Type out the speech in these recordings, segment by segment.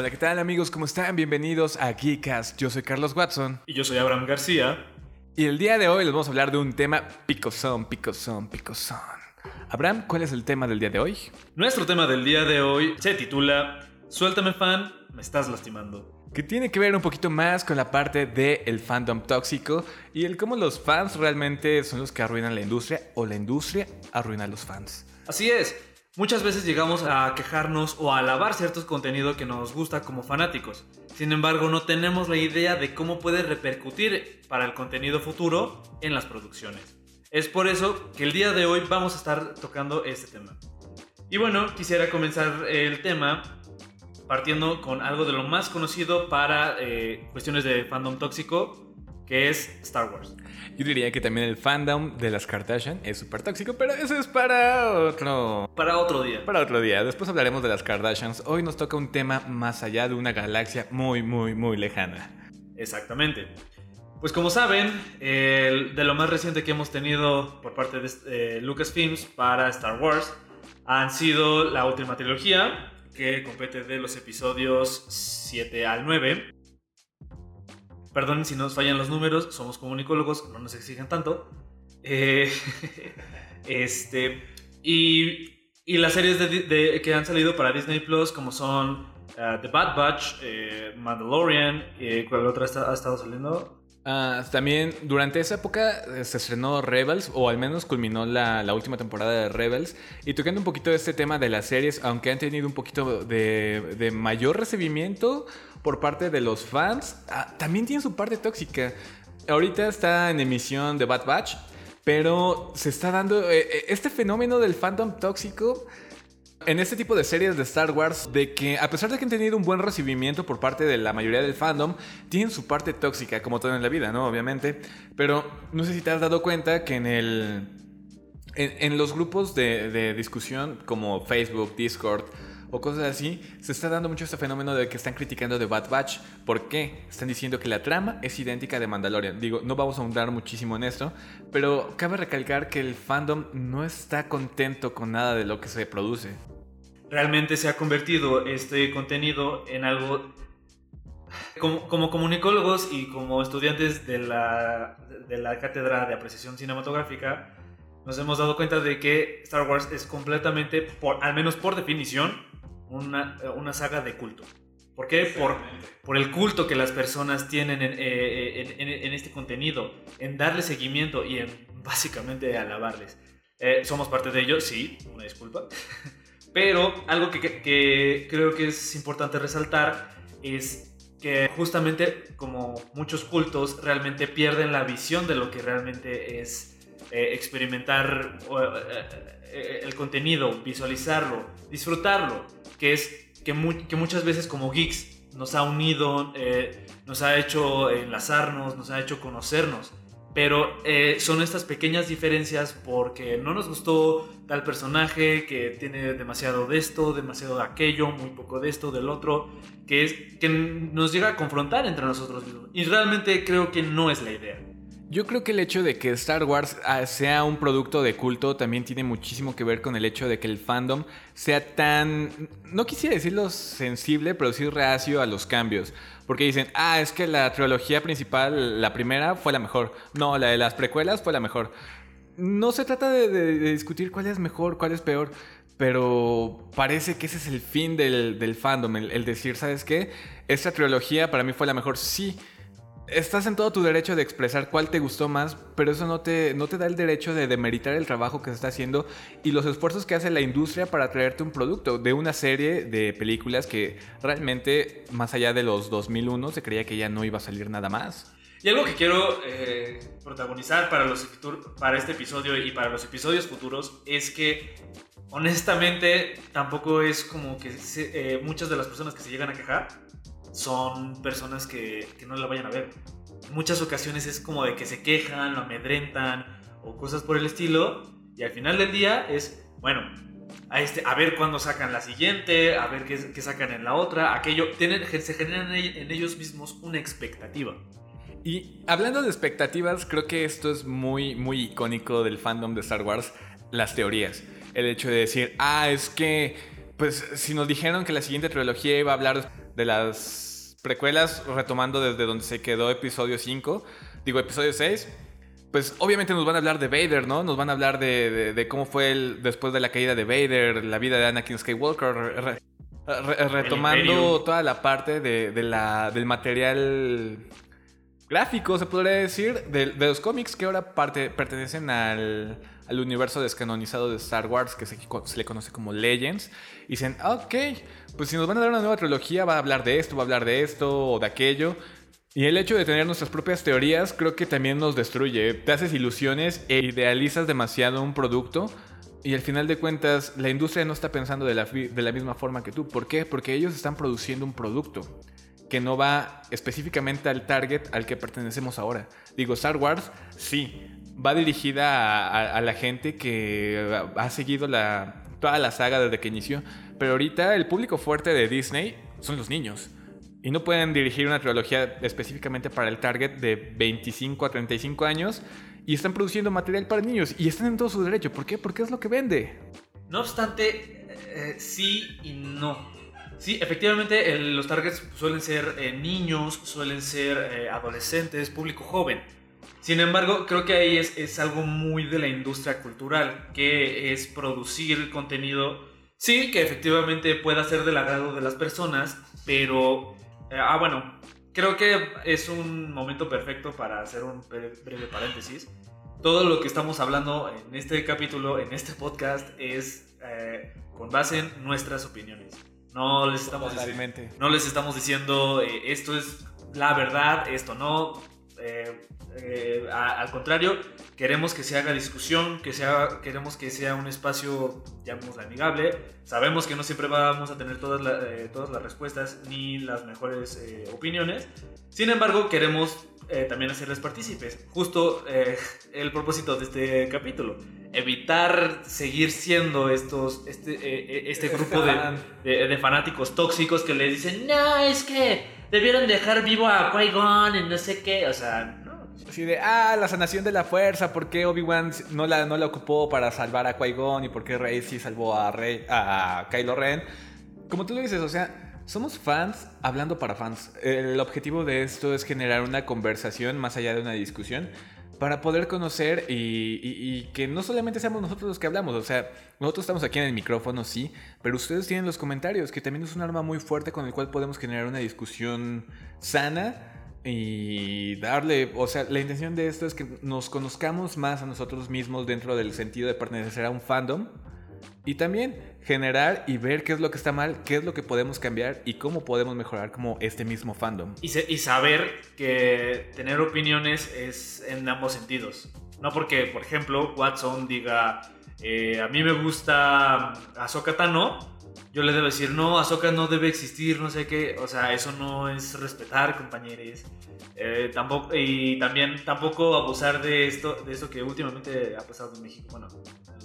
Hola, ¿qué tal amigos? ¿Cómo están? Bienvenidos a Geekcast. Yo soy Carlos Watson. Y yo soy Abraham García. Y el día de hoy les vamos a hablar de un tema picosón, picosón, picosón. Abraham, ¿cuál es el tema del día de hoy? Nuestro tema del día de hoy se titula Suéltame fan, me estás lastimando que tiene que ver un poquito más con la parte del el fandom tóxico y el cómo los fans realmente son los que arruinan la industria o la industria arruina a los fans. Así es, muchas veces llegamos a quejarnos o a alabar ciertos contenidos que nos gusta como fanáticos. Sin embargo, no tenemos la idea de cómo puede repercutir para el contenido futuro en las producciones. Es por eso que el día de hoy vamos a estar tocando este tema. Y bueno, quisiera comenzar el tema partiendo con algo de lo más conocido para eh, cuestiones de fandom tóxico, que es Star Wars. Yo diría que también el fandom de las Kardashian es súper tóxico, pero eso es para otro... Para otro día. Para otro día. Después hablaremos de las Kardashians. Hoy nos toca un tema más allá de una galaxia muy, muy, muy lejana. Exactamente. Pues como saben, de lo más reciente que hemos tenido por parte de eh, Lucasfilms para Star Wars han sido la última trilogía, que compete de los episodios 7 al 9. Perdonen si nos fallan los números, somos comunicólogos, no nos exigen tanto. Eh, este, y, y, las series de, que han salido para Disney Plus, como son uh, The Bad Batch, eh, Mandalorian, eh, ¿cuál otra ha estado saliendo? Ah, también durante esa época eh, se estrenó Rebels, o al menos culminó la, última temporada de Rebels. Y tocando un poquito de este tema de las series, aunque han tenido un poquito de, mayor recibimiento por parte de los fans, ah, también tiene su parte tóxica. Ahorita está en emisión de Bad Batch, pero se está dando eh, eh, este fenómeno del fandom tóxico en este tipo de series de Star Wars, de que a pesar de que han tenido un buen recibimiento por parte de la mayoría del fandom, tienen su parte tóxica, como todo en la vida, ¿no? Obviamente. Pero no sé si te has dado cuenta que en el. En, los grupos de, de discusión como Facebook, Discord, o cosas así, se está dando mucho este fenómeno de que están criticando de Bad Batch. ¿Por qué? Están diciendo que la trama es idéntica de Mandalorian. Digo, no vamos a ahondar muchísimo en esto, pero cabe recalcar que el fandom no está contento con nada de lo que se produce. Realmente se ha convertido este contenido en algo... Como, como comunicólogos y como estudiantes de la, de la cátedra de apreciación cinematográfica, nos hemos dado cuenta de que Star Wars es completamente, por, al menos por definición, una, una saga de culto. ¿Por qué? Por, por, el culto que las personas tienen en, eh, en, en, este contenido, en darle seguimiento y en básicamente alabarles. Eh, somos parte de ello, sí, una disculpa. Pero algo que, que, creo que es importante resaltar es que justamente como muchos cultos realmente pierden la visión de lo que realmente es eh, experimentar el contenido, visualizarlo, disfrutarlo que es que, muchas veces como geeks nos ha unido, eh, nos ha hecho enlazarnos, nos ha hecho conocernos. Pero eh, son estas pequeñas diferencias porque no nos gustó tal personaje que tiene demasiado de esto, demasiado de aquello, muy poco de esto, del otro, que, que nos llega a confrontar entre nosotros mismos. Y realmente creo que no es la idea. Yo creo que el hecho de que Star Wars ah, sea un producto de culto también tiene muchísimo que ver con el hecho de que el fandom sea tan, no quisiera decirlo sensible, pero sí reacio a los cambios. Porque dicen, ah, es que la trilogía principal, la primera, fue la mejor. No, la de las precuelas fue la mejor. No se trata de, discutir cuál es mejor, cuál es peor, pero parece que ese es el fin del, fandom, el, el decir, ¿sabes qué? Esta trilogía para mí fue la mejor, sí estás en todo tu derecho de expresar cuál te gustó más, pero eso no te, no te da el derecho de demeritar el trabajo que se está haciendo y los esfuerzos que hace la industria para traerte un producto de una serie de películas que realmente, más allá de los 2001, se creía que ya no iba a salir nada más. Y algo que quiero eh, protagonizar para, los, para este episodio y para los episodios futuros es que honestamente tampoco es como que eh, muchas de las personas que se llegan a quejar son personas que, que no la vayan a ver. En muchas ocasiones es como de que se quejan, lo amedrentan o cosas por el estilo. Y al final del día es, bueno, a, este, a ver cuándo sacan la siguiente, a ver qué, qué sacan en la otra. Aquello, tienen, se generan en ellos mismos una expectativa. Y hablando de expectativas, creo que esto es muy, muy icónico del fandom de Star Wars, las teorías. El hecho de decir, ah, es que, pues si nos dijeron que la siguiente trilogía iba a hablar de las precuelas, retomando desde donde se quedó episodio 5, digo episodio 6, pues obviamente nos van a hablar de Vader, ¿no? Nos van a hablar de, cómo fue el, después de la caída de Vader, la vida de Anakin Skywalker, retomando toda la parte de, la, del material gráfico, se podría decir, de, los cómics que ahora parte, pertenecen al, universo descanonizado de Star Wars, que se, se, le conoce como Legends. Y dicen, ok, pues si nos van a dar una nueva trilogía, va a hablar de esto, va a hablar de esto o de aquello. Y el hecho de tener nuestras propias teorías creo que también nos destruye. Te haces ilusiones e idealizas demasiado un producto y al final de cuentas la industria no está pensando de la, de la misma forma que tú. ¿Por qué? Porque ellos están produciendo un producto que no va específicamente al target al que pertenecemos ahora. Digo, Star Wars sí, va dirigida a, a la gente que ha seguido la, toda la saga desde que inició, pero ahorita el público fuerte de Disney son los niños. Y no pueden dirigir una trilogía específicamente para el target de 25 a 35 años y están produciendo material para niños y están en todo su derecho. ¿Por qué? Porque es lo que vende. No obstante, eh, sí y no. Sí, efectivamente los targets suelen ser eh, niños, suelen ser eh, adolescentes, público joven. Sin embargo, creo que ahí es, es, algo muy de la industria cultural, que es producir contenido, sí, que efectivamente pueda ser del agrado de las personas, pero eh, ah, bueno, creo que es un momento perfecto para hacer un breve paréntesis. Todo lo que estamos hablando en este capítulo, en este podcast, es eh, con base en nuestras opiniones. No les estamos, diciendo, no les estamos diciendo eh, esto es la verdad, esto no. Eh, al contrario, queremos que se haga discusión, que sea, queremos que sea un espacio, llamémoslo amigable. Sabemos que no siempre vamos a tener todas, eh, todas las respuestas ni las mejores eh, opiniones. Sin embargo, queremos también hacerles partícipes. Justo el propósito de este capítulo. Evitar seguir siendo estos, este, este grupo de, de, fanáticos tóxicos que le dicen, no, es que debieron dejar vivo a Qui-Gon y no sé qué. O sea, Así de, ah, la sanación de la fuerza, ¿por qué Obi-Wan no la, no la ocupó para salvar a Qui-Gon y por qué Rey sí salvó a, Rey, a Kylo Ren? Como tú lo dices, o sea, somos fans hablando para fans. El objetivo de esto es generar una conversación más allá de una discusión para poder conocer y, que no solamente seamos nosotros los que hablamos, o sea, nosotros estamos aquí en el micrófono, sí, pero ustedes tienen los comentarios, que también es un arma muy fuerte con el cual podemos generar una discusión sana y darle, o sea, la intención de esto es que nos conozcamos más a nosotros mismos dentro del sentido de pertenecer a un fandom y también generar y ver qué es lo que está mal, qué es lo que podemos cambiar y cómo podemos mejorar como este mismo fandom. Y, saber que tener opiniones es en ambos sentidos. No porque, por ejemplo, Watson diga, eh, a mí me gusta Ahsoka Tano, yo le debo decir, no, Ahsoka no debe existir, no sé qué. O sea, eso no es respetar, compañeros. Eh, tampoco, y también tampoco abusar de esto, de esto que últimamente ha pasado en México. Bueno,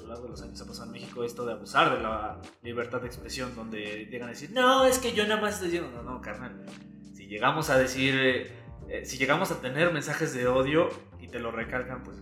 lo de los años ha pasado en México esto de abusar de la libertad de expresión, donde llegan a decir, no, es que yo nada más estoy diciendo, no, no, carnal. Si llegamos a decir, eh, si llegamos a tener mensajes de odio y te lo recalcan, pues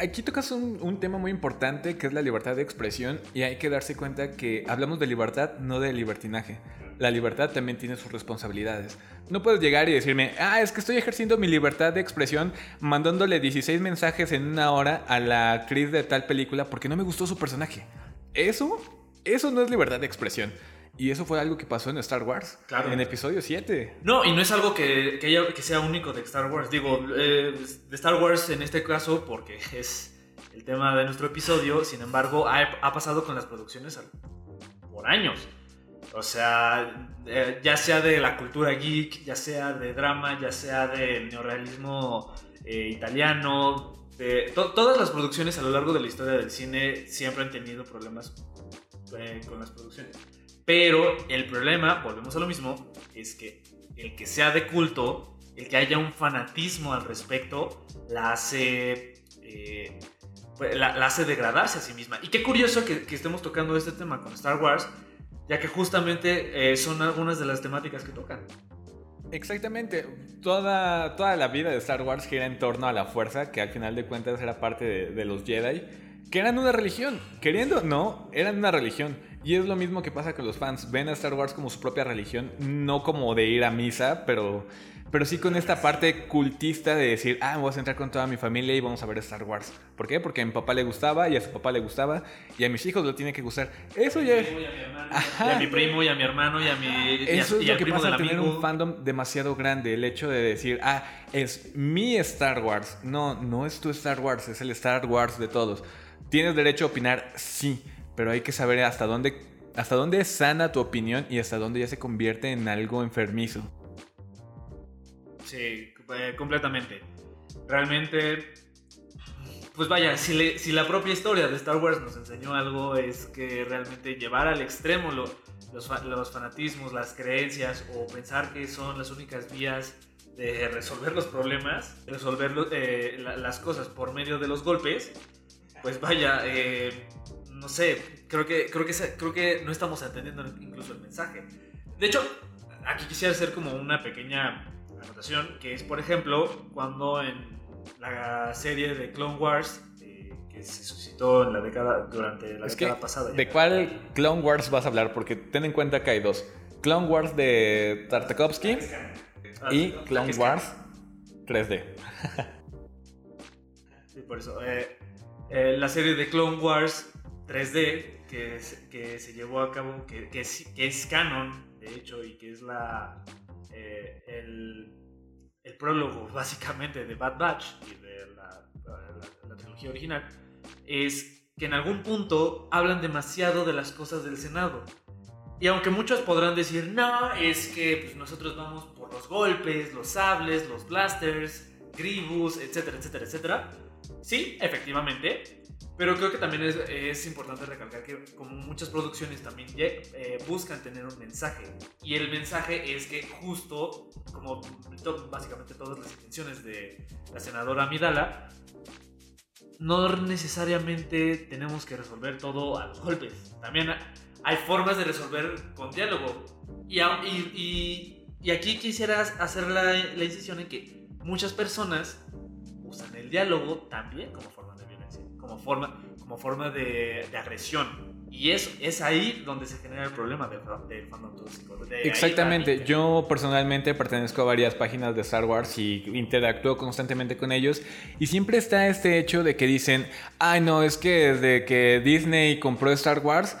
Aquí tocas un, tema muy importante que es la libertad de expresión y hay que darse cuenta que hablamos de libertad, no de libertinaje. La libertad también tiene sus responsabilidades. No puedes llegar y decirme, ah, es que estoy ejerciendo mi libertad de expresión mandándole 16 mensajes en una hora a la actriz de tal película porque no me gustó su personaje. Eso, eso no es libertad de expresión. Y eso fue algo que pasó en Star Wars. Claro. En episodio 7. No, y no es algo que, que, sea único de Star Wars. Digo, eh, de Star Wars en este caso, porque es el tema de nuestro episodio. Sin embargo, ha, pasado con las producciones por años. O sea, eh, ya sea de la cultura geek, ya sea de drama, ya sea del neorealismo eh, italiano. todas las producciones a lo largo de la historia del cine siempre han tenido problemas con las producciones. Pero el problema, volvemos a lo mismo, es que el que sea de culto, el que haya un fanatismo al respecto, la hace, eh, la, hace degradarse a sí misma. Y qué curioso que, estemos tocando este tema con Star Wars, ya que justamente eh, son algunas de las temáticas que tocan. Exactamente. Toda, toda la vida de Star Wars gira en torno a la fuerza, que al final de cuentas era parte de, de los Jedi, que eran una religión. Queriendo, no, eran una religión Y es lo mismo que pasa con los fans. Ven a Star Wars como su propia religión, no como de ir a misa, pero, pero sí con esta parte cultista de decir, ah, me voy a sentar con toda mi familia y vamos a ver Star Wars. ¿Por qué? Porque a mi papá le gustaba y a su papá le gustaba y a mis hijos lo tiene que gustar. Eso ya... Hermano, y a mi primo, y a mi hermano, y a mi... Eso es lo que pasa al tener un fandom demasiado grande. El hecho de decir, ah, es mi Star Wars. No, no es tu Star Wars, es el Star Wars de todos. ¿Tienes derecho a opinar? Sí, pero hay que saber hasta dónde, hasta dónde es sana tu opinión y hasta dónde ya se convierte en algo enfermizo. Eh, completamente. Realmente, pues vaya, si, la propia historia de Star Wars nos enseñó algo es que realmente llevar al extremo lo- los, fa- los fanatismos, las creencias o pensar que son las únicas vías de resolver los problemas, resolver eh, la- las cosas por medio de los golpes, pues vaya, eh, no sé, creo que, creo que no estamos entendiendo incluso el mensaje. De hecho, aquí quisiera hacer como una pequeña que es, por ejemplo, cuando en la serie de Clone Wars, eh, que se suscitó en la década, durante la Es que, década pasada. ¿de cuál Clone Wars vas a hablar? Porque ten en cuenta que hay dos. Clone Wars de Tartakovsky Ah, y sí, Clone Wars 3D. Sí, por eso. eh, eh, la serie de Clone Wars 3D que, se- que se llevó a cabo, que, que es, que es canon, de hecho, y que es la eh, el, el prólogo básicamente de Bad Batch y de la, la- la trilogía original, es que en algún punto hablan demasiado de las cosas del Senado. Y aunque muchos podrán decir, no, es que pues, nosotros vamos por los golpes, los sables, los blasters, Gribus, etcétera, etcétera, etcétera. Sí, efectivamente. Pero creo que también es, es importante recalcar que como muchas producciones también eh, buscan tener un mensaje. Y el mensaje es que justo, como to- básicamente todas las intenciones de la senadora Midala, no necesariamente tenemos que resolver todo a los golpes. También hay formas de resolver con diálogo. Y, y, y- y aquí quisiera hacer la, la incisión en que muchas personas usan el diálogo también como forma de violencia, como forma, como forma de, de agresión. Y es, es ahí donde se genera el problema del, fa- del fandom tóxico. de Exactamente, yo personalmente pertenezco a varias páginas de Star Wars y interactúo constantemente con ellos y siempre está este hecho de que dicen, ay no, es que desde que Disney compró Star Wars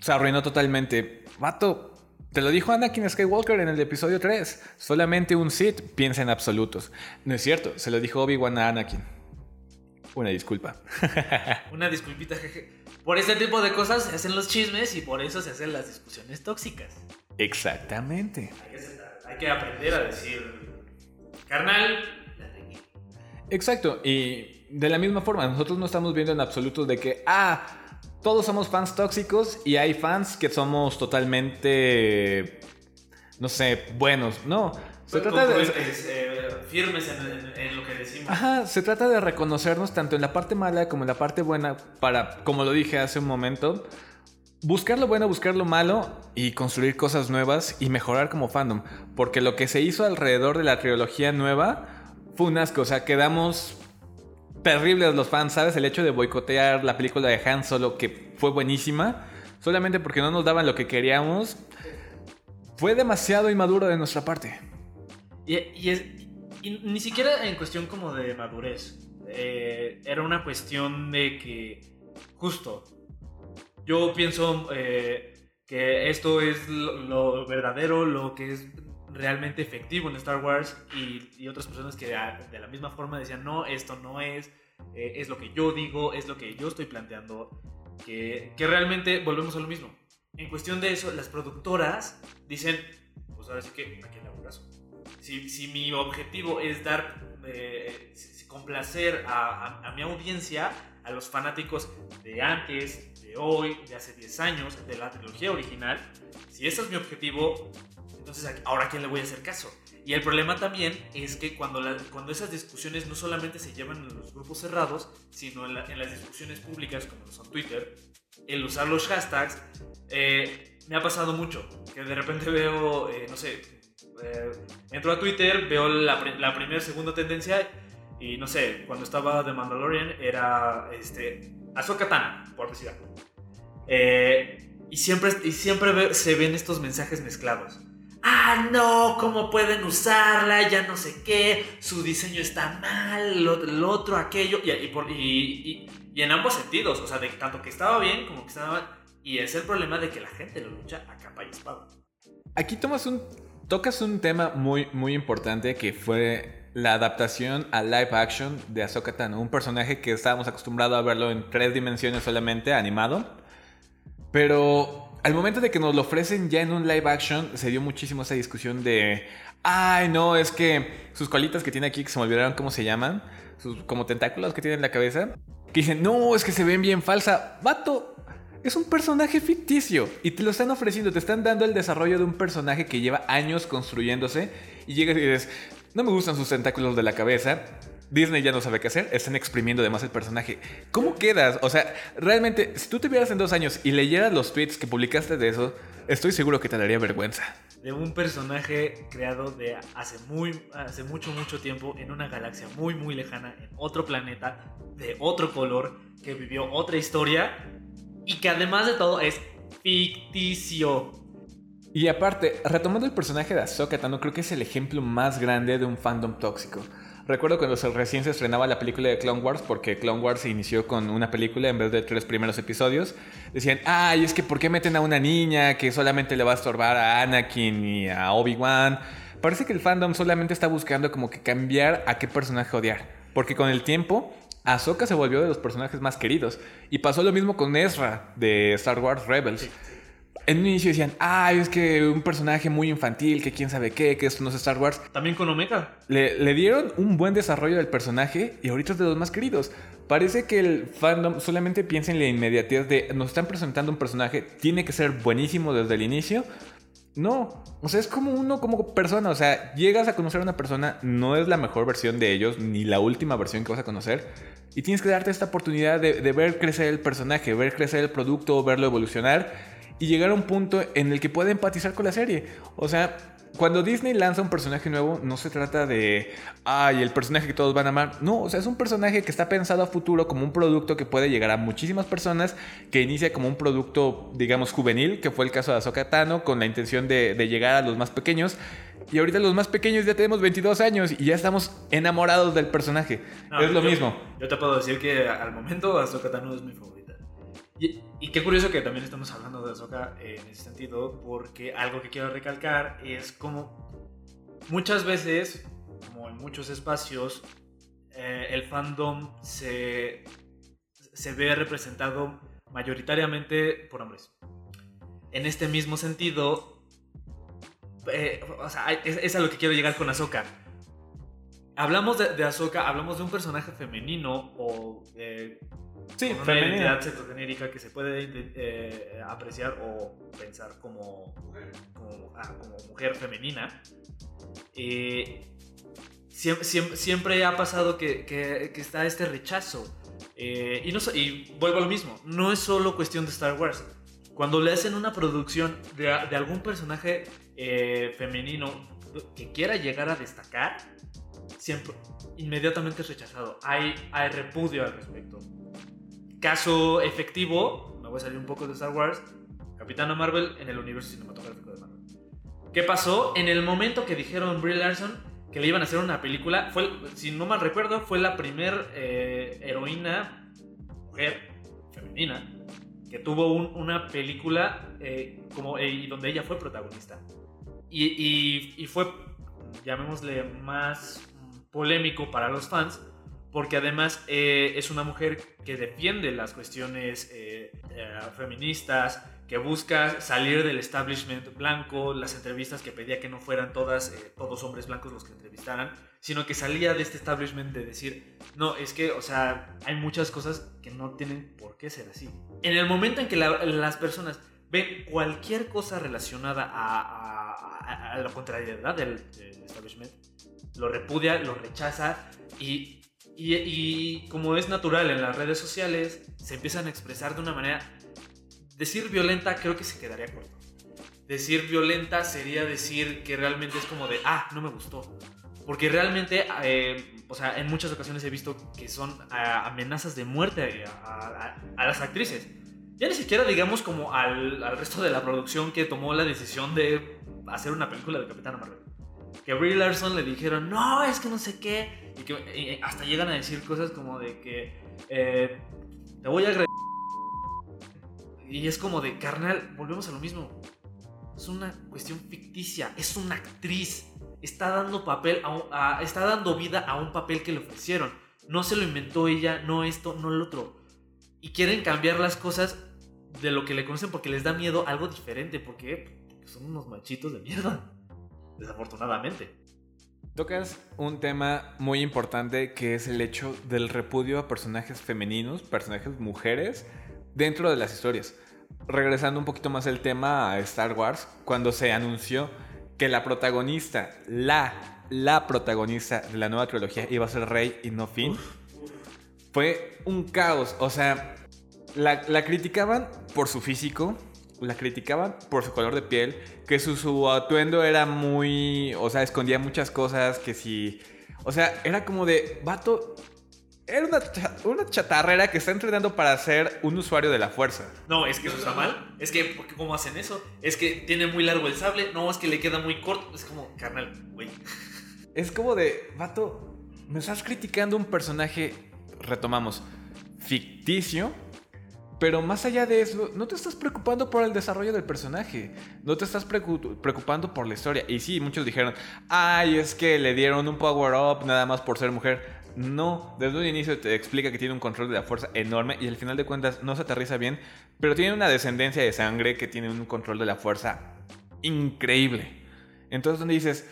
se arruinó totalmente. Vato, te lo dijo Anakin Skywalker en el episodio 3, solamente un Sith piensa en absolutos. No es cierto, se lo dijo Obi-Wan a Anakin. Una disculpa. Una disculpita, jeje. Por ese tipo de cosas se hacen los chismes y por eso se hacen las discusiones tóxicas. Exactamente. Hay que, aceptar, hay que aprender a decir, carnal, la regué". Exacto, y de la misma forma, nosotros no estamos viendo en absoluto de que, ah, todos somos fans tóxicos y hay fans que somos totalmente, no sé, buenos. No, se trata de... Congruentes, eh, firmes en, en- en lo que decimos. Ajá, se trata de reconocernos tanto en la parte mala como en la parte buena para, como lo dije hace un momento, buscar lo bueno, buscar lo malo y construir cosas nuevas y mejorar como fandom. Porque lo que se hizo alrededor de la trilogía nueva fue un asco, o sea, quedamos terribles los fans, ¿sabes? El hecho de boicotear la película de Han Solo, que fue buenísima, solamente porque no nos daban lo que queríamos, fue demasiado inmaduro de nuestra parte. Y, es, y ni siquiera en cuestión como de madurez. Eh, era una cuestión de que, justo, yo pienso eh, que esto es lo, lo verdadero, lo que es realmente efectivo en Star Wars y, otras personas que de la misma forma decían, no, esto no es, eh, es lo que yo digo, es lo que yo estoy planteando, que, que realmente volvemos a lo mismo. En cuestión de eso, las productoras dicen, pues ahora sí que aquí hago caso. Si, si mi objetivo es dar, eh, complacer a, a- a mi audiencia, a los fanáticos de antes, de hoy, de hace 10 años, de la trilogía original, si ese es mi objetivo, entonces ¿a- ahora a quién le voy a hacer caso. Y el problema también es que cuando, la- cuando esas discusiones no solamente se llevan en los grupos cerrados, sino en, la- en las discusiones públicas como son Twitter, el usar los hashtags, eh, me ha pasado mucho, que de repente veo, eh, no sé, eh, entro a Twitter, veo la, la primera, segunda tendencia y no sé, cuando estaba de Mandalorian era este, por decir algo. Eh, Y siempre, y siempre se ven estos mensajes mezclados. Ah, no, ¿cómo pueden usarla? Ya no sé qué, su diseño está mal, lo, otro, aquello, y, y, y, en ambos sentidos, o sea, tanto que estaba bien como que estaba mal. Y es el problema de que la gente lo lucha a capa y espada. Aquí tomas un, tocas un tema muy, muy importante que fue la adaptación a live action de Ahsoka Tano, un personaje que estábamos acostumbrados a verlo en tres dimensiones solamente, animado. Pero al momento de que nos lo ofrecen ya en un live action, se dio muchísimo esa discusión de, ay no, es que sus colitas que tiene aquí, que se me olvidaron cómo se llaman, sus como tentáculos que tiene en la cabeza, que dicen, no, es que se ven bien falsa. Vato, es un personaje ficticio y te lo están ofreciendo, te están dando el desarrollo de un personaje que lleva años construyéndose y llegas y dices, no me gustan sus tentáculos de la cabeza. Disney ya no sabe qué hacer, están exprimiendo además el personaje. ¿Cómo quedas? O sea, realmente, si tú te vieras en dos años y leyeras los tweets que publicaste de eso, estoy seguro que te daría vergüenza. De un personaje creado de hace, muy, hace mucho, mucho tiempo en una galaxia muy, muy lejana, en otro planeta, de otro color, que vivió otra historia y que además de todo es ficticio. Y aparte, retomando el personaje de Ahsoka Tano, creo que es el ejemplo más grande de un fandom tóxico. Recuerdo cuando recién se estrenaba la película de Clone Wars, porque Clone Wars inició con una película en vez de tres primeros episodios. Decían, ay, es que ¿por qué meten a una niña que solamente le va a estorbar a Anakin y a Obi-Wan? Parece que el fandom solamente está buscando como que cambiar a qué personaje odiar. Porque con el tiempo, Ahsoka se volvió de los personajes más queridos. Y pasó lo mismo con Ezra de Star Wars Rebels en un inicio decían, ay, es que un personaje muy infantil, que quién sabe qué, que esto no es Star Wars. También con Omega. Le, dieron un buen desarrollo del personaje y ahorita es de los más queridos. Parece que el fandom solamente piensa en la inmediatez de nos están presentando un personaje, tiene que ser buenísimo desde el inicio. No, o sea, es como uno como persona, o sea, llegas a conocer a una persona, no es la mejor versión de ellos, ni la última versión que vas a conocer, y tienes que darte esta oportunidad de, de ver crecer el personaje, ver crecer el producto, verlo evolucionar y llegar a un punto en el que pueda empatizar con la serie. O sea, cuando Disney lanza un personaje nuevo, no se trata de, ay, el personaje que todos van a amar. No, o sea, es un personaje que está pensado a futuro como un producto que puede llegar a muchísimas personas, que inicia como un producto, digamos, juvenil, que fue el caso de Ahsoka Tano, con la intención de, llegar a los más pequeños. Y ahorita los más pequeños ya tenemos 22 años y ya estamos enamorados del personaje. es lo mismo. Yo te puedo decir que al momento Ahsoka Tano es mi favorito. Y, qué curioso que también estamos hablando de Ahsoka en ese sentido, porque algo que quiero recalcar es como muchas veces, como en muchos espacios, eh, el fandom se, se ve representado mayoritariamente por hombres. En este mismo sentido, eh, o sea, es, a lo que quiero llegar con Ahsoka. Hablamos de, de Ahsoka, hablamos de un personaje femenino o eh, Sí, una identidad cetogenérica que se puede eh, apreciar o pensar como, como, ah, mujer femenina. Eh, siempre, siempre, ha pasado que, que, está este rechazo. Eh, y, no, y vuelvo a lo mismo, no es solo cuestión de Star Wars. Cuando le hacen una producción de, de algún personaje femenino que quiera llegar a destacar, siempre inmediatamente es rechazado. Hay, hay repudio al respecto. Caso efectivo, me voy a salir un poco de Star Wars, Capitana Marvel en el universo cinematográfico de Marvel. ¿Qué pasó? En el momento que dijeron Brie Larson que le iban a hacer una película, fue, si no mal recuerdo, fue la primer eh, heroína, mujer, femenina, que tuvo una película eh, como, eh, donde ella fue protagonista. Y, y, fue, llamémosle, más polémico para los fans, porque además eh, es una mujer que defiende las cuestiones eh, eh, feministas, que busca salir del establishment blanco, las entrevistas que pedía que no fueran todas, todos hombres blancos los que entrevistaran, sino que salía de este establishment de decir, no, es que, o sea, hay muchas cosas que no tienen por qué ser así. En el momento en que las personas ven cualquier cosa relacionada a, la contrariedad del, del establishment, lo repudia, lo rechaza y y, como es natural en las redes sociales, se empiezan a expresar de una manera... Decir violenta creo que se quedaría corto. Decir violenta sería decir que realmente es como de, ah, no me gustó. Porque realmente, eh, o sea, en muchas ocasiones he visto que son amenazas de muerte a, las actrices. ya ni siquiera digamos como al, al resto de la producción que tomó la decisión de hacer una película de Capitán Marvel. Que Brie Larson le dijeron, no, es que no sé qué. Y que hasta llegan a decir cosas como de que eh, te voy a. Y es como de, carnal, volvemos a lo mismo. Es una cuestión ficticia, es una actriz. Está dando papel, a está dando vida a un papel que le ofrecieron. No se lo inventó ella, no esto, no lo otro. Y quieren cambiar las cosas de lo que le conocen porque les da miedo algo diferente. ¿Por? Porque son unos machitos de mierda. Desafortunadamente. Tocas un tema muy importante que es el hecho del repudio a personajes femeninos, personajes mujeres, dentro de las historias. Regresando un poquito más el tema a Star Wars, cuando se anunció que la protagonista, la, la protagonista de la nueva trilogía iba a ser Rey y no Finn, fue un caos. O sea, la, la criticaban por su físico, la criticaban por su color de piel, que su, su atuendo era muy, o sea, escondía muchas cosas, que si, o sea, era como de, vato, era una, una chatarrera que está entrenando para ser un usuario de la fuerza. No, es que eso está mal. Es que, ¿por qué- ¿cómo hacen eso? Es que tiene muy largo el sable. No, es que le queda muy corto. Es como, carnal, güey. Es como de, vato, me estás criticando un personaje, retomamos, ficticio, pero más allá de eso, no te estás preocupando por el desarrollo del personaje, no te estás preocu- preocupando por la historia. Y sí, muchos dijeron, ay, es que le dieron un power up nada más por ser mujer. No, desde un inicio te explica que tiene un control de la fuerza enorme y al final de cuentas no se aterriza bien, pero tiene una descendencia de sangre que tiene un control de la fuerza increíble. Entonces, donde dices,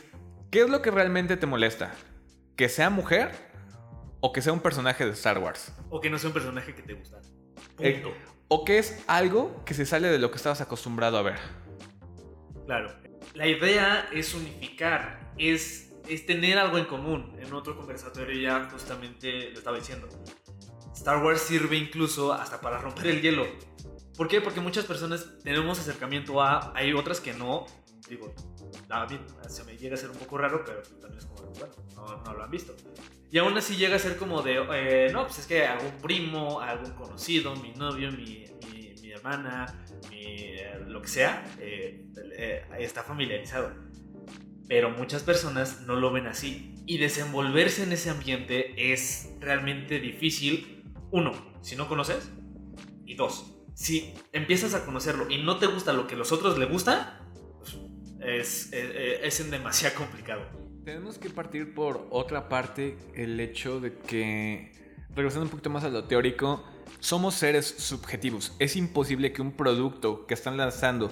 ¿qué es lo que realmente te molesta? ¿Que sea mujer o que sea un personaje de Star Wars? O que no sea un personaje que te gusta. Eh, Punto. ¿O que es algo que se sale de lo que estabas acostumbrado a ver? Claro. La idea es unificar, es, es tener algo en común. En otro conversatorio ya justamente lo estaba diciendo. Star Wars sirve incluso hasta para romper el hielo. ¿Por qué? Porque muchas personas tenemos acercamiento a... Hay otras que no. Digo, a mí se me llega a ser un poco raro, pero también es como, bueno, no, no lo han visto. Y aún así llega a ser como de, eh, no, pues es que algún primo, algún conocido, mi novio, mi, mi, hermana, mi, eh, lo que sea, eh, eh, está familiarizado. Pero muchas personas no lo ven así. Y desenvolverse en ese ambiente es realmente difícil. Uno, si no conoces. Y dos, si empiezas a conocerlo y no te gusta lo que los otros le gusta, pues, es, es, es en demasiado complicado. Tenemos que partir por otra parte el hecho de que, regresando un poquito más a lo teórico, somos seres subjetivos. Es imposible que un producto que están lanzando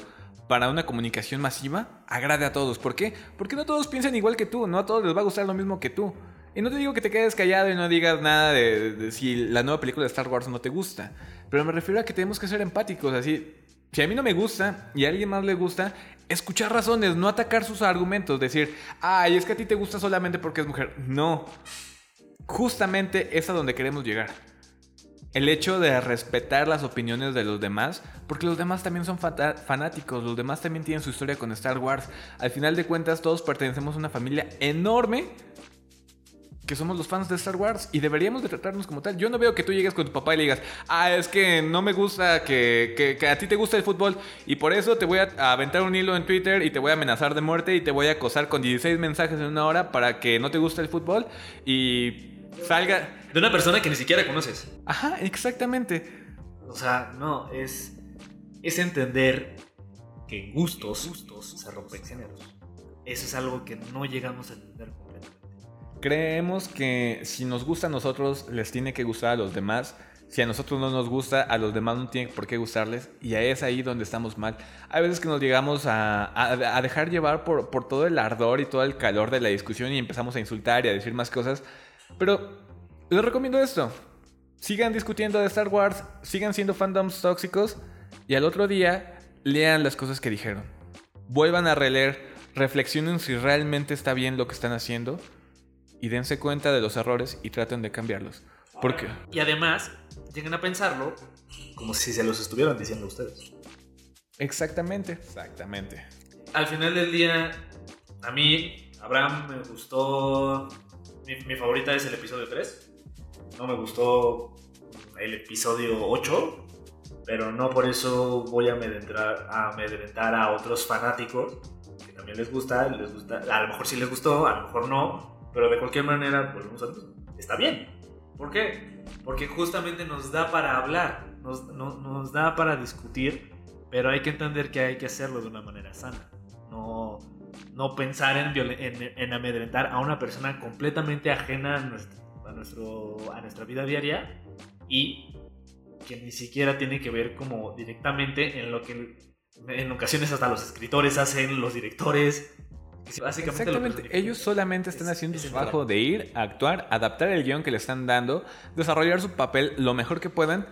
para una comunicación masiva agrade a todos. ¿Por qué? Porque no todos piensan igual que tú, no a todos les va a gustar lo mismo que tú. Y no te digo que te quedes callado y no digas nada de, si la nueva película de Star Wars no te gusta. Pero me refiero a que tenemos que ser empáticos, así. Si a mí no me gusta y a alguien más le gusta, escuchar razones, no atacar sus argumentos, decir, ay, es que a ti te gusta solamente porque es mujer. No. Justamente es a donde queremos llegar. El hecho de respetar las opiniones de los demás, porque los demás también son fanáticos, los demás también tienen su historia con Star Wars. Al final de cuentas, todos pertenecemos a una familia enorme que somos los fans de Star Wars y deberíamos de tratarnos como tal. Yo no veo que tú llegues con tu papá y le digas, ah, es que no me gusta que, que- que a ti te gusta el fútbol y por eso te voy a aventar un hilo en Twitter y te voy a amenazar de muerte y te voy a acosar con 16 mensajes en una hora para que no te guste el fútbol y salga... De una persona que ni siquiera conoces. Ajá, exactamente. O sea, no, es, es entender que en gustos, gustos se rompen géneros. Eso es algo que no llegamos a entender. Creemos que si nos gusta a nosotros, les tiene que gustar a los demás. Si a nosotros no nos gusta, a los demás no tiene por qué gustarles. Y es ahí donde estamos mal. Hay veces que nos llegamos a dejar llevar por, por todo el ardor y todo el calor de la discusión y empezamos a insultar y a decir más cosas. Pero les recomiendo esto. Sigan discutiendo de Star Wars, sigan siendo fandoms tóxicos y al otro día lean las cosas que dijeron. Vuelvan a releer, reflexionen si realmente está bien lo que están haciendo y dense cuenta de los errores y traten de cambiarlos. Porque Y además, lleguen a pensarlo como si se los estuvieran diciendo a ustedes. exactamente, exactamente. Al final del día, a mí, Abraham, me gustó. Mi, mi favorita es el episodio 3. No me gustó el episodio 8. pero no por eso voy a amedrentar, a amedrentar a otros fanáticos que también les gusta, les gusta, a lo mejor sí les gustó, a lo mejor no, pero de cualquier manera, volvemos a está bien. ¿Por qué? Porque justamente nos da para hablar, nos, nos da para discutir, pero hay que entender que hay que hacerlo de una manera sana. No, no pensar en, en, amedrentar a una persona completamente ajena a, nuestro, a, nuestro, a nuestra vida diaria y que ni siquiera tiene que ver como directamente en lo que en ocasiones hasta los escritores hacen, los directores. Básicamente Exactamente, ellos solamente están haciendo su trabajo de ir, actuar, adaptar el guion que le están dando, desarrollar su papel lo mejor que puedan.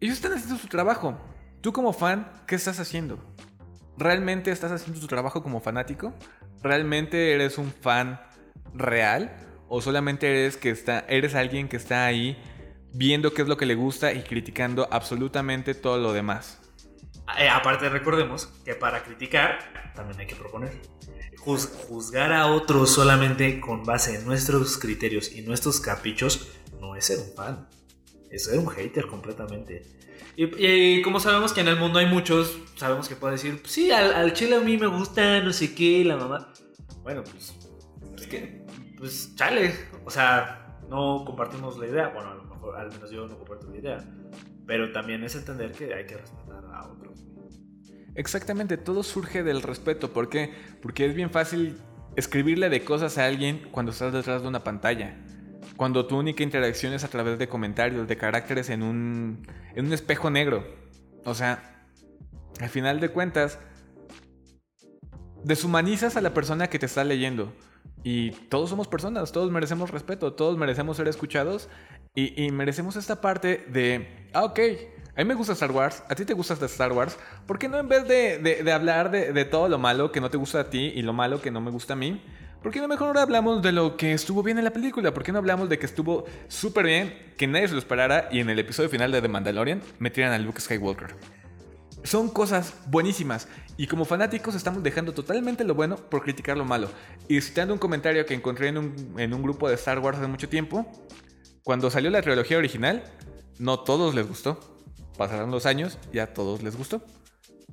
Ellos están haciendo su trabajo. Tú como fan, ¿qué estás haciendo? ¿Realmente estás haciendo tu trabajo como fanático? ¿Realmente eres un fan real? ¿O solamente eres, que está, eres alguien que está ahí viendo qué es lo que le gusta y criticando absolutamente todo lo demás. Eh, aparte recordemos que para criticar también hay que proponer. Juzgar a otros solamente con base en nuestros criterios y nuestros caprichos no es ser un fan, es ser un hater completamente. Y, como sabemos que en el mundo hay muchos, sabemos que puede decir, sí, al, al, chile a mí me gusta, no sé qué, la mamá. Bueno, pues, es que, pues, chale, o sea, no compartimos la idea. Bueno, al menos yo no comparto la idea. Pero también es entender que hay que respetar a otros. Exactamente, todo surge del respeto. ¿Por qué? Porque es bien fácil escribirle de cosas a alguien cuando estás detrás de una pantalla. Cuando tu única interacción es a través de comentarios, de caracteres en un, en un espejo negro. O sea, al final de cuentas, deshumanizas a la persona que te está leyendo. Y todos somos personas, todos merecemos respeto, todos merecemos ser escuchados y, merecemos esta parte de, ah, ok, a mí me gusta Star Wars, a ti te gusta Star Wars, ¿por qué no en vez de, hablar de, todo lo malo que no te gusta a ti y lo malo que no me gusta a mí? ¿Por qué no mejor ahora hablamos de lo que estuvo bien en la película? ¿Por qué no hablamos de que estuvo súper bien, que nadie se lo esperara y en el episodio final de The Mandalorian metieran a Luke Skywalker? Son cosas buenísimas y como fanáticos estamos dejando totalmente lo bueno por criticar lo malo. Y citando un comentario que encontré en un, en un grupo de Star Wars hace mucho tiempo, cuando salió la trilogía original, no todos les gustó. Pasaron los años y a todos les gustó.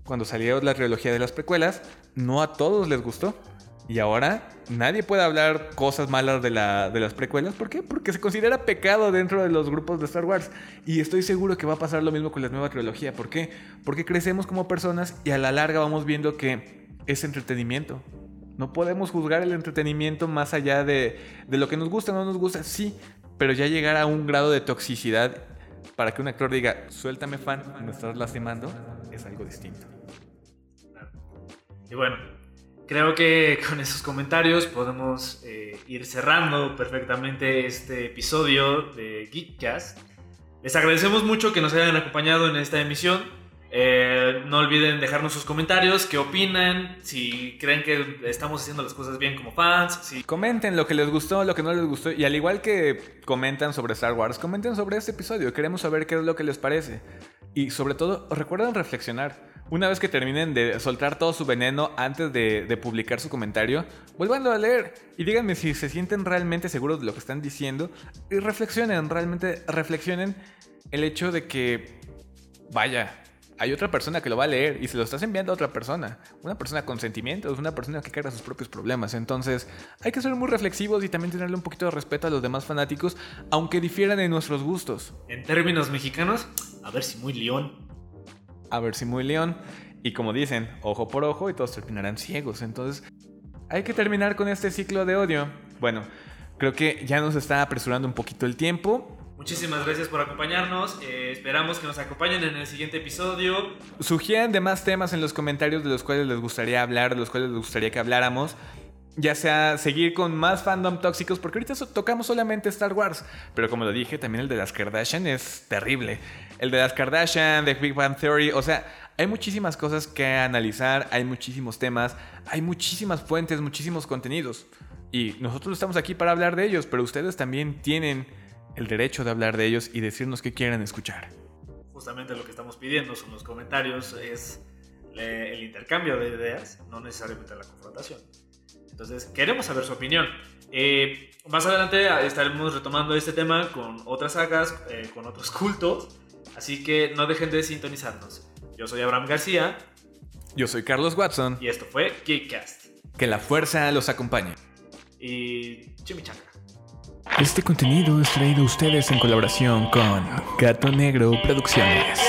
Cuando salió la trilogía de las precuelas, no a todos les gustó. Y ahora nadie puede hablar cosas malas de, la, de las precuelas. ¿Por qué? Porque se considera pecado dentro de los grupos de Star Wars. Y estoy seguro que va a pasar lo mismo con la nueva trilogía. ¿Por qué? Porque crecemos como personas y a la larga vamos viendo que es entretenimiento. No podemos juzgar el entretenimiento más allá de, de lo que nos gusta o no nos gusta. Sí, pero ya llegar a un grado de toxicidad para que un actor diga, suéltame fan, me estás lastimando, es algo distinto. Y bueno, creo que con esos comentarios podemos eh, ir cerrando perfectamente este episodio de Geekcast. Les agradecemos mucho que nos hayan acompañado en esta emisión. Eh, no olviden dejarnos sus comentarios, qué opinan, si creen que estamos haciendo las cosas bien como fans. Si... Comenten lo que les gustó, lo que no les gustó. Y al igual que comentan sobre Star Wars, comenten sobre este episodio. Queremos saber qué es lo que les parece. Y sobre todo, recuerden reflexionar. Una vez que terminen de soltar todo su veneno antes de, de publicar su comentario, vuelvan a leer y díganme si se sienten realmente seguros de lo que están diciendo. Y reflexionen, realmente reflexionen el hecho de que, vaya, hay otra persona que lo va a leer y se lo estás enviando a otra persona. Una persona con sentimientos, una persona que carga sus propios problemas. Entonces, hay que ser muy reflexivos y también tenerle un poquito de respeto a los demás fanáticos, aunque difieran en nuestros gustos. En términos mexicanos, a ver si muy león. A ver si muy león. Y como dicen, ojo por ojo y todos terminarán ciegos. Entonces, hay que terminar con este ciclo de odio. Bueno, creo que ya nos está apresurando un poquito el tiempo. Muchísimas gracias por acompañarnos. Eh, esperamos que nos acompañen en el siguiente episodio. Sugieran demás temas en los comentarios de los cuales les gustaría hablar, de los cuales les gustaría que habláramos. Ya sea seguir con más fandom tóxicos, porque ahorita tocamos solamente Star Wars. Pero como lo dije, también el de las Kardashian es terrible. El de las Kardashian, de Big Bang Theory, o sea, hay muchísimas cosas que analizar, hay muchísimos temas, hay muchísimas fuentes, muchísimos contenidos. Y nosotros estamos aquí para hablar de ellos, pero ustedes también tienen el derecho de hablar de ellos y decirnos qué quieren escuchar. Justamente lo que estamos pidiendo son los comentarios, es el intercambio de ideas, no necesariamente la confrontación. Entonces, queremos saber su opinión. Eh, más adelante estaremos retomando este tema con otras sagas, eh, con otros cultos. Así que no dejen de sintonizarnos. Yo soy Abraham García. Yo soy Carlos Watson. Y esto fue Geekcast. Que la fuerza los acompañe. Y chimichanga. Este contenido es traído a ustedes en colaboración con Gato Negro Producciones.